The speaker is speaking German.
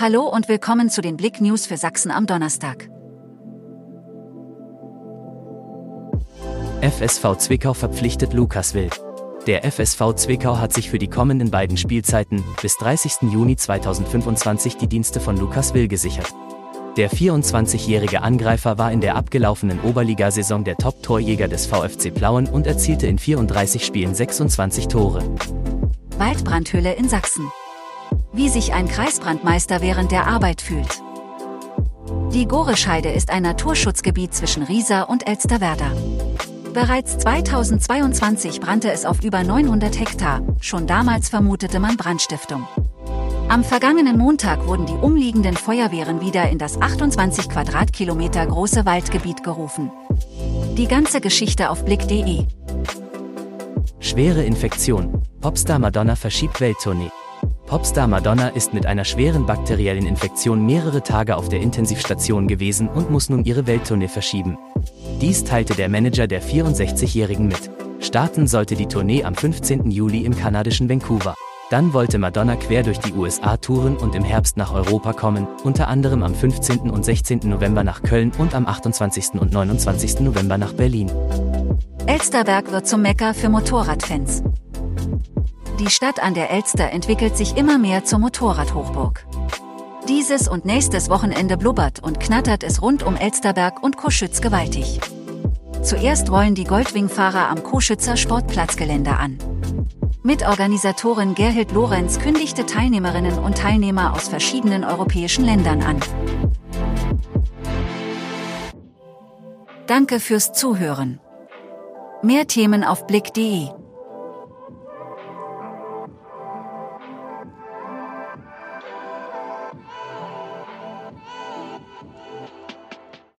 Hallo und willkommen zu den Blick News für Sachsen am Donnerstag. FSV Zwickau verpflichtet Lukas Will. Der FSV Zwickau hat sich für die kommenden beiden Spielzeiten bis 30. Juni 2025 die Dienste von Lukas Will gesichert. Der 24-jährige Angreifer war in der abgelaufenen Oberligasaison der Top-Torjäger des VfC Plauen und erzielte in 34 Spielen 26 Tore. Waldbrandhöhle in Sachsen wie sich ein Kreisbrandmeister während der Arbeit fühlt. Die Gorescheide ist ein Naturschutzgebiet zwischen Riesa und Elsterwerda. Bereits 2022 brannte es auf über 900 Hektar, schon damals vermutete man Brandstiftung. Am vergangenen Montag wurden die umliegenden Feuerwehren wieder in das 28 Quadratkilometer große Waldgebiet gerufen. Die ganze Geschichte auf blick.de. Schwere Infektion. Popstar Madonna verschiebt Welttournee. Popstar Madonna ist mit einer schweren bakteriellen Infektion mehrere Tage auf der Intensivstation gewesen und muss nun ihre Welttournee verschieben. Dies teilte der Manager der 64-Jährigen mit. Starten sollte die Tournee am 15. Juli im kanadischen Vancouver. Dann wollte Madonna quer durch die USA touren und im Herbst nach Europa kommen, unter anderem am 15. und 16. November nach Köln und am 28. und 29. November nach Berlin. Elsterberg wird zum Mekka für Motorradfans. Die Stadt an der Elster entwickelt sich immer mehr zur Motorradhochburg. Dieses und nächstes Wochenende blubbert und knattert es rund um Elsterberg und Koschütz gewaltig. Zuerst rollen die Goldwing-Fahrer am Koschützer Sportplatzgelände an. Mitorganisatorin Gerhild Lorenz kündigte Teilnehmerinnen und Teilnehmer aus verschiedenen europäischen Ländern an. Danke fürs Zuhören. Mehr Themen auf blick.de